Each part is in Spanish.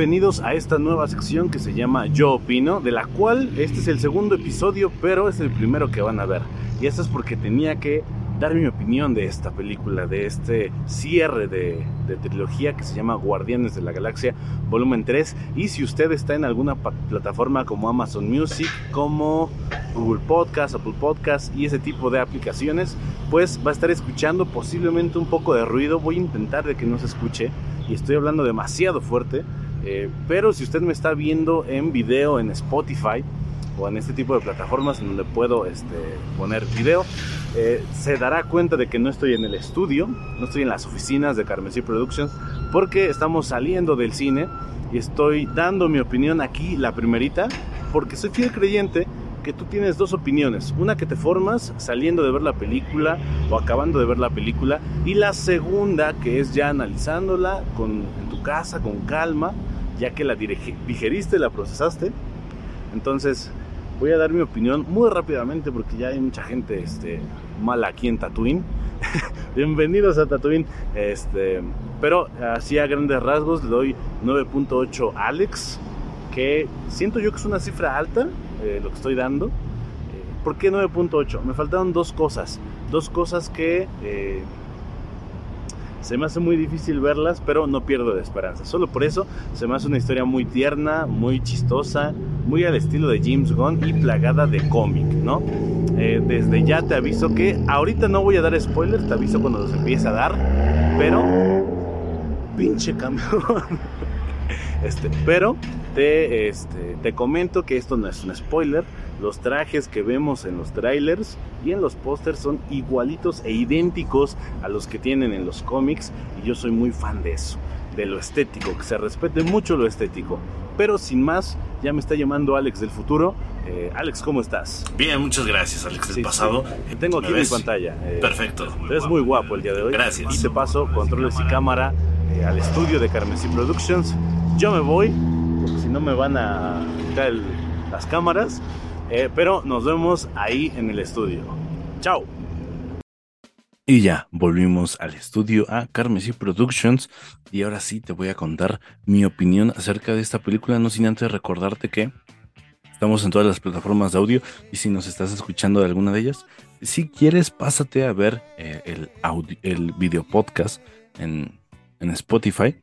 bienvenidos a esta nueva sección que se llama Yo Opino, de la cual este es el segundo episodio, pero es el primero que van a ver. Y esto es porque tenía que dar mi opinión de esta película, de este cierre de, trilogía que se llama Guardianes de la Galaxia, volumen 3. Y si usted está en alguna plataforma como Amazon Music, como Google Podcast, Apple Podcast y ese tipo de aplicaciones, pues va a estar escuchando posiblemente un poco de ruido. Voy a intentar de que no se escuche y estoy hablando demasiado fuerte. Eh, pero si usted me está viendo en video en Spotify o en este tipo de plataformas en donde puedo este, poner video, eh, se dará cuenta de que no estoy en el estudio, no estoy en las oficinas de Carmesí Productions, porque estamos saliendo del cine y estoy dando mi opinión aquí, la primerita, porque soy fiel creyente que tú tienes dos opiniones. Una que te formas saliendo de ver la película o acabando de ver la película. Y la segunda que es ya analizándola con, en tu casa con calma, ya que la digeriste, la procesaste. Entonces voy a dar mi opinión muy rápidamente porque ya hay mucha gente este, mala aquí en Tatooine. Bienvenidos a Tatooine. Este, pero así a grandes rasgos le doy 9.8 Alex, que siento yo que es una cifra alta eh, lo que estoy dando. Eh, ¿Por qué 9.8? Me faltaron dos cosas. Dos cosas que eh, se me hace muy difícil verlas, pero no pierdo de esperanza. Solo por eso se me hace una historia muy tierna, muy chistosa, muy al estilo de James Gunn y plagada de cómic, ¿no? desde ya te aviso que ahorita no voy a dar spoilers, te aviso cuando los empiece a dar, pero pinche cambio. este, pero te, este, te comento que esto no es un spoiler. Los trajes que vemos en los trailers y en los pósters son igualitos e idénticos a los que tienen en los cómics. Y yo soy muy fan de eso, de lo estético, que se respete mucho lo estético. Pero sin más, ya me está llamando Alex del futuro. Eh, Alex, ¿cómo estás? Bien, muchas gracias, Alex del pasado. Tengo aquí mi pantalla. Eh, Perfecto. Es muy guapo el día de hoy. Gracias. Y te paso controles y cámara eh, al estudio de Carmesí Productions. Yo me voy porque si no me van a quitar las cámaras. Eh, pero nos vemos ahí en el estudio. Chao. Y ya, volvimos al estudio a Carmesí Productions y ahora sí te voy a contar mi opinión acerca de esta película, no sin antes recordarte que estamos en todas las plataformas de audio y si nos estás escuchando de alguna de ellas, si quieres pásate a ver eh, el, audio, el video podcast en, en Spotify,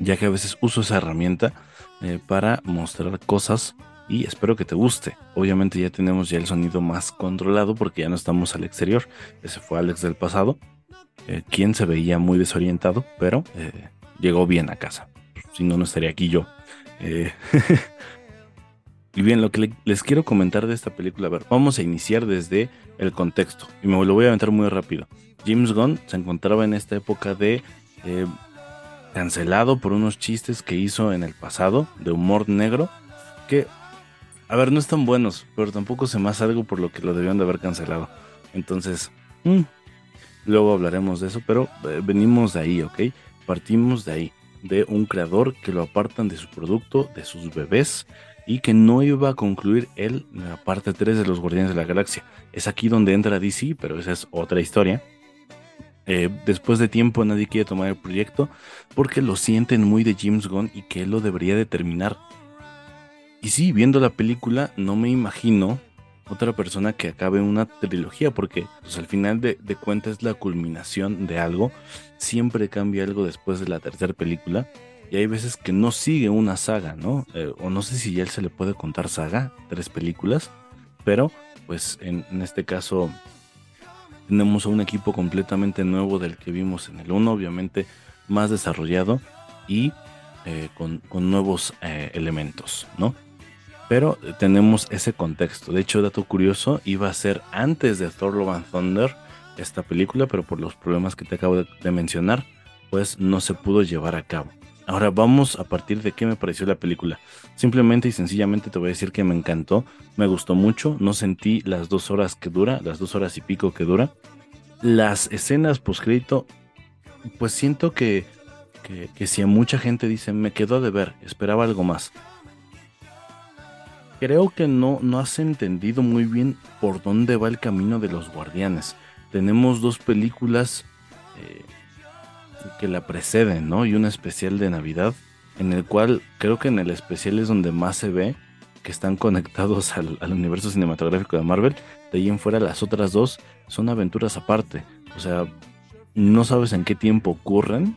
ya que a veces uso esa herramienta eh, para mostrar cosas y espero que te guste. Obviamente ya tenemos ya el sonido más controlado porque ya no estamos al exterior. Ese fue Alex del pasado, eh, quien se veía muy desorientado, pero eh, llegó bien a casa. Si no, no estaría aquí yo. y bien, lo que les quiero comentar de esta película, a ver, vamos a iniciar desde el contexto. Y me lo voy a aventar muy rápido. James Gunn se encontraba en esta época de cancelado por unos chistes que hizo en el pasado de humor negro que, a ver, no están buenos, pero tampoco se más algo por lo que lo debían de haber cancelado. Entonces, mm, luego hablaremos de eso, pero eh, venimos de ahí, ¿ok? Partimos de ahí, de un creador que lo apartan de su producto, de sus bebés, y que no iba a concluir él la parte 3 de los Guardianes de la Galaxia. Es aquí donde entra DC, pero esa es otra historia. Eh, después de tiempo nadie quiere tomar el proyecto porque lo sienten muy de James Gunn y que él lo debería determinar. Y sí, viendo la película no me imagino otra persona que acabe una trilogía porque pues, al final de, cuentas es la culminación de algo. Siempre cambia algo después de la tercera película. Y hay veces que no sigue una saga, ¿no? Eh, o no sé si ya él se le puede contar saga, tres películas. Pero pues en, en este caso tenemos a un equipo completamente nuevo del que vimos en el 1, obviamente más desarrollado y eh, con, nuevos eh, elementos, ¿no? Pero tenemos ese contexto. De hecho, dato curioso, iba a ser antes de Thor Love and Thunder esta película, pero por los problemas que te acabo de mencionar, pues no se pudo llevar a cabo. Ahora vamos a partir de qué me pareció la película. Simplemente y sencillamente te voy a decir que me encantó, me gustó mucho, no sentí las dos horas que dura, las dos horas y pico que dura. Las escenas postcrédito, pues siento que, que, si a mucha gente dice me quedó de ver, esperaba algo más. Creo que no, no has entendido muy bien por dónde va el camino de los guardianes. Tenemos dos películas eh, que la preceden, ¿no? Y un especial de Navidad en el cual creo que en el especial es donde más se ve que están conectados al, universo cinematográfico de Marvel. De ahí en fuera las otras dos son aventuras aparte. O sea, no sabes en qué tiempo ocurren.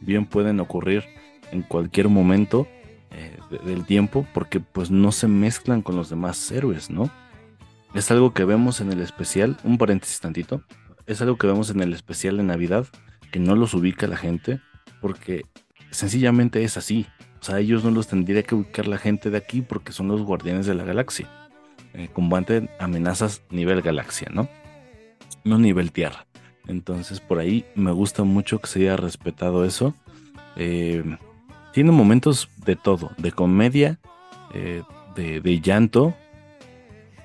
Bien pueden ocurrir en cualquier momento eh, del tiempo porque pues no se mezclan con los demás héroes, ¿no? Es algo que vemos en el especial, un paréntesis tantito, es algo que vemos en el especial de Navidad, que no los ubica la gente, porque sencillamente es así. O sea, ellos no los tendría que ubicar la gente de aquí porque son los guardianes de la galaxia. Eh, combaten amenazas nivel galaxia, ¿no? No nivel tierra. Entonces por ahí me gusta mucho que se haya respetado eso. Eh, tiene momentos de todo, de comedia, eh, de, llanto,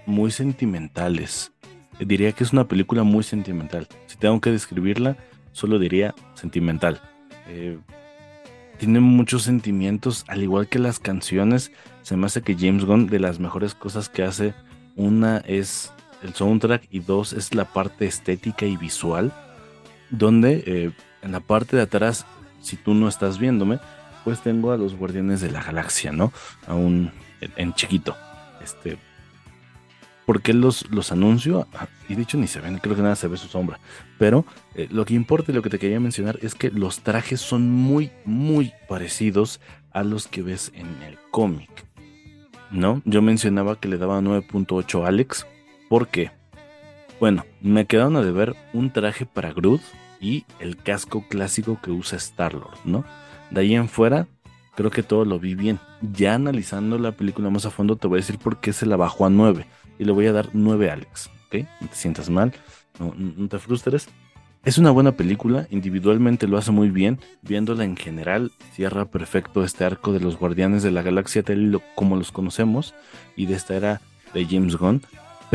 muy sentimentales. Diría que es una película muy sentimental. Si tengo que describirla, solo diría sentimental. Eh, tiene muchos sentimientos, al igual que las canciones. Se me hace que James Gunn, de las mejores cosas que hace, una es el soundtrack y dos es la parte estética y visual. Donde eh, en la parte de atrás, si tú no estás viéndome, pues tengo a los Guardianes de la Galaxia, ¿no? Aún en chiquito. Este. ¿Por qué los, los anuncio? Ah, y de hecho ni se ven, creo que nada se ve su sombra. Pero eh, lo que importa y lo que te quería mencionar es que los trajes son muy, muy parecidos a los que ves en el cómic. ¿No? Yo mencionaba que le daba 9.8 a Alex. ¿Por qué? Bueno, me quedaron a deber un traje para Groot y el casco clásico que usa Star-Lord, ¿no? De ahí en fuera, creo que todo lo vi bien. Ya analizando la película más a fondo, te voy a decir por qué se la bajó a 9. Y le voy a dar 9 a Alex, ¿ok? No te sientas mal, no, te frustres. Es una buena película, individualmente lo hace muy bien, viéndola en general, cierra perfecto este arco de los Guardianes de la Galaxia como los conocemos y de esta era de James Gunn,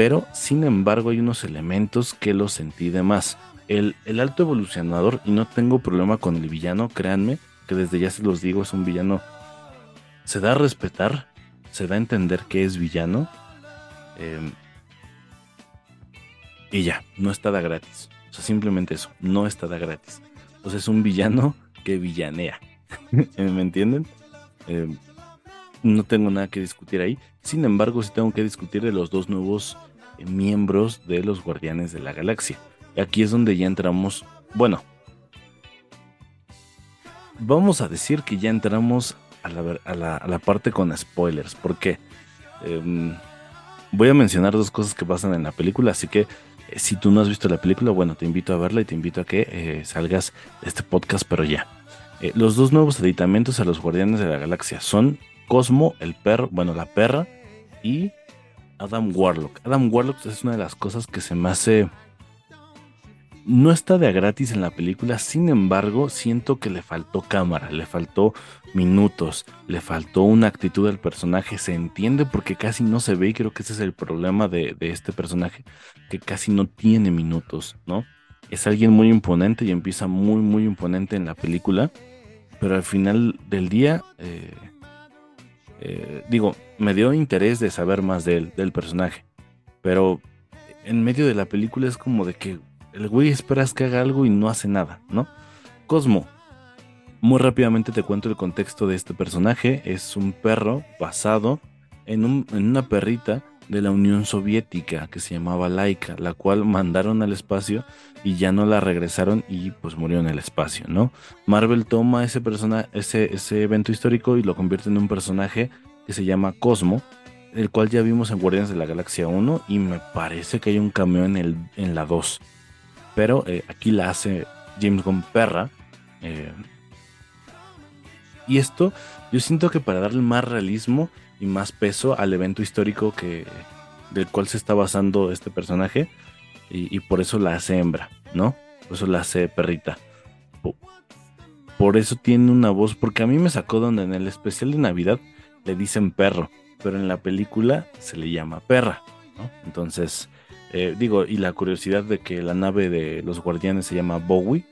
pero sin embargo hay unos elementos que lo sentí de más. El, el alto evolucionador, y no tengo problema con el villano, créanme, que desde ya se los digo, es un villano. Se da a respetar, se da a entender que es villano. Em, y ya, no está da gratis. O sea, simplemente eso, no está da gratis. O sea, es un villano que villanea. ¿Me entienden? Em, no tengo nada que discutir ahí. Sin embargo, sí tengo que discutir de los dos nuevos miembros de los Guardianes de la Galaxia. Y aquí es donde ya entramos, bueno, vamos a decir que ya entramos a la, parte con spoilers, porque em, voy a mencionar dos cosas que pasan en la película, así que eh, si tú no has visto la película, bueno, te invito a verla y te invito a que eh, salgas de este podcast, pero ya. Eh, los dos nuevos editamentos a los Guardianes de la Galaxia son Cosmo, el perro, bueno, la perra, y Adam Warlock. Adam Warlock es una de las cosas que se me hace no está de a gratis en la película, sin embargo, siento que le faltó cámara, le faltó minutos, le faltó una actitud del personaje. Se entiende porque casi no se ve y creo que ese es el problema de, este personaje, que casi no tiene minutos, ¿no? Es alguien muy imponente y empieza muy, muy imponente en la película, pero al final del día, eh, eh, digo, me dio interés de saber más del personaje, pero en medio de la película es como de que el güey esperas que haga algo y no hace nada, ¿no? Cosmo. Muy rápidamente te cuento el contexto de este personaje. Es un perro basado en, una perrita de la Unión Soviética que se llamaba Laika, la cual mandaron al espacio y ya no la regresaron y pues murió en el espacio, ¿no? Marvel toma ese, persona, ese, ese evento histórico y lo convierte en un personaje que se llama Cosmo, el cual ya vimos en Guardianes de la Galaxia 1 y me parece que hay un cameo en, el, en la 2 pero eh, aquí la hace James Gunn perra. Eh, y esto yo siento que para darle más realismo y más peso al evento histórico que, del cual se está basando este personaje, y, por eso la hace hembra, ¿no? Por eso la hace perrita. Por, eso tiene una voz, porque a mí me sacó donde en el especial de Navidad le dicen perro, pero en la película se le llama perra. Entonces, eh, digo, y la curiosidad de que la nave de los guardianes se llama Bowie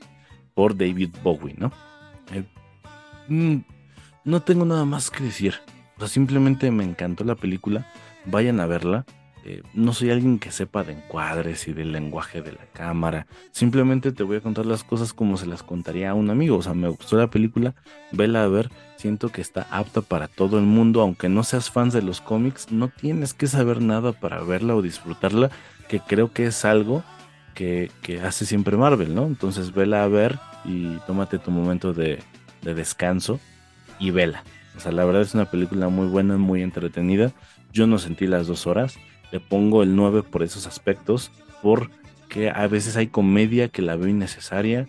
por David Bowie, ¿no? Eh, mm, no tengo nada más que decir. O sea, simplemente me encantó la película. Vayan a verla. eh, no soy alguien que sepa de encuadres y del lenguaje de la cámara. Simplemente te voy a contar las cosas como se las contaría a un amigo. O sea, me gustó la película, vela a ver. Siento que está apta para todo el mundo. Aunque no seas fan de los cómics, no tienes que saber nada para verla o disfrutarla. Que creo que es algo que, hace siempre Marvel, ¿no? Entonces vela a ver y tómate tu momento de, de descanso y vela. O sea, la verdad es una película muy buena, muy entretenida. Yo no sentí las dos horas le pongo el 9 por esos aspectos, porque a veces hay comedia que la veo innecesaria,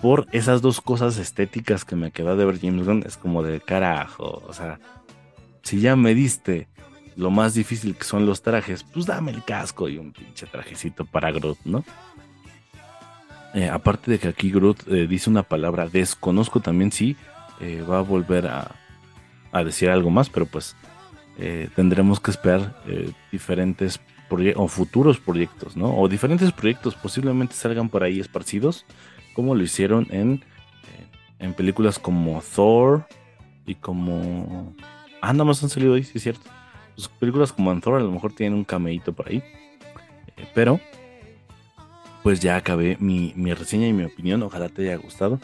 por esas dos cosas estéticas que me quedó de ver James Gunn, es como de carajo, o sea, si ya me diste lo más difícil que son los trajes, pues dame el casco y un pinche trajecito para Groot, ¿no? Eh, aparte de que aquí Groot eh, dice una palabra, desconozco también si eh, va a volver a, decir algo más, pero pues eh, tendremos que esperar eh, diferentes o futuros proyectos, ¿no? O diferentes proyectos posiblemente salgan por ahí esparcidos, como lo hicieron en, eh, en películas como Thor y como... Ah, nada más han salido ahí, sí es cierto. Pues películas como Thor a lo mejor tienen un cameíto por ahí. pero, pues ya acabé mi, mi reseña y mi opinión. Ojalá te haya gustado.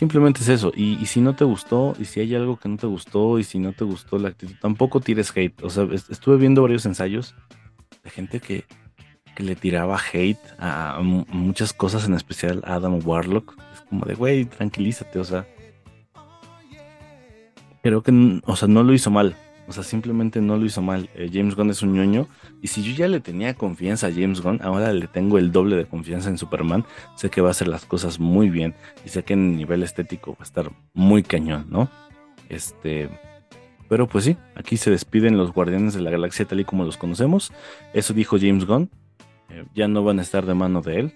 Simplemente es eso. Y, si no te gustó, y si hay algo que no te gustó, y si no te gustó la actitud, tampoco tires hate. O sea, estuve viendo varios ensayos de gente que, que le tiraba hate a, muchas cosas, en especial a Adam Warlock. Es como de, güey, tranquilízate, o sea. Creo que, o sea, no lo hizo mal. O sea, simplemente no lo hizo mal. Eh, James Gunn es un ñoño. Y si yo ya le tenía confianza a James Gunn, ahora le tengo el doble de confianza en Superman. Sé que va a hacer las cosas muy bien. Y sé que en nivel estético va a estar muy cañón, ¿no? Este. Pero pues sí, aquí se despiden los Guardianes de la Galaxia tal y como los conocemos. Eso dijo James Gunn. Eh, ya no van a estar de mano de él.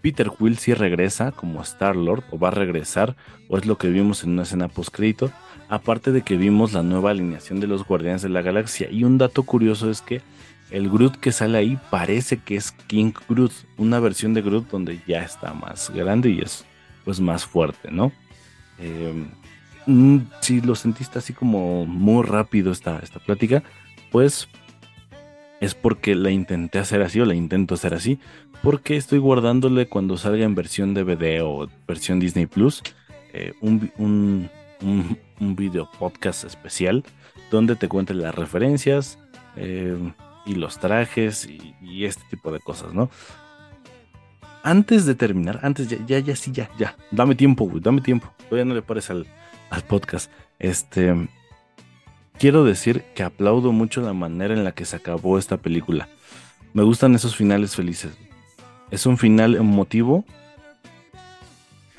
Peter Quill sí regresa como Star Lord, o va a regresar, o es lo que vimos en una escena post crédito aparte de que vimos la nueva alineación de los Guardianes de la Galaxia. Y un dato curioso es que el Groot que sale ahí parece que es King Groot, una versión de Groot donde ya está más grande y es pues más fuerte, ¿no? Em, mm, si lo sentiste así como muy rápido esta, esta plática, pues es porque la intenté hacer así o la intento hacer así, porque estoy guardándole cuando salga en versión DVD o versión Disney Plus eh, un, un, video podcast especial donde te cuente las referencias eh, y los trajes y, este tipo de cosas, ¿no? Antes de terminar, antes ya, ya, ya, sí, ya, ya, dame tiempo, güey, dame tiempo. Todavía no le pares al, al podcast. Este, quiero decir que aplaudo mucho la manera en la que se acabó esta película. Me gustan esos finales felices. Es un final emotivo,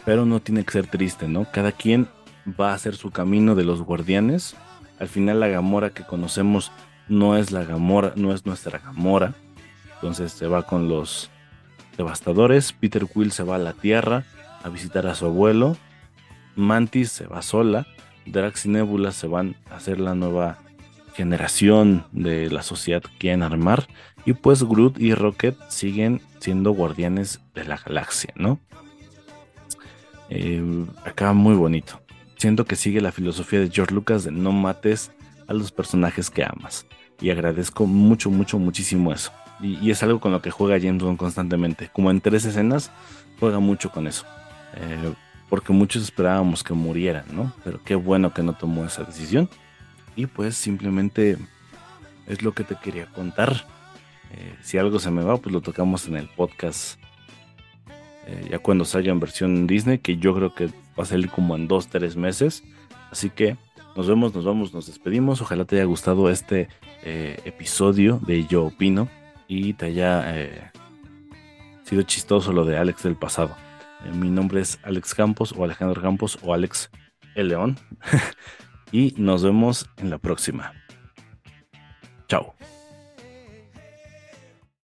pero no tiene que ser triste, ¿no? Cada quien va a hacer su camino de los guardianes. Al final la Gamora que conocemos no es la Gamora, no es nuestra Gamora. Entonces se va con los devastadores. Peter Quill se va a la Tierra a visitar a su abuelo. Mantis se va sola. Drax y Nebula se van a hacer la nueva generación de la sociedad que quieren armar. Y pues Groot y Rocket siguen siendo guardianes de la galaxia, ¿no? Eh, acá muy bonito siento que sigue la filosofía de George Lucas de no mates a los personajes que amas. Y agradezco mucho, mucho, muchísimo eso. Y, es algo con lo que juega James Bond constantemente. Como en tres escenas, juega mucho con eso. Eh, porque muchos esperábamos que murieran, ¿no? Pero qué bueno que no tomó esa decisión. Y pues simplemente es lo que te quería contar. Eh, si algo se me va, pues lo tocamos en el podcast. Eh, ya cuando salga en versión Disney, que yo creo que va a salir como en dos, tres meses. Así que nos vemos, nos vamos, nos despedimos. Ojalá te haya gustado este eh, episodio de Yo Opino y te haya sido chistoso lo de Alex del pasado. Mi nombre es Alex Campos o Alejandro Campos o Alex El León. y nos vemos en la próxima. Chao.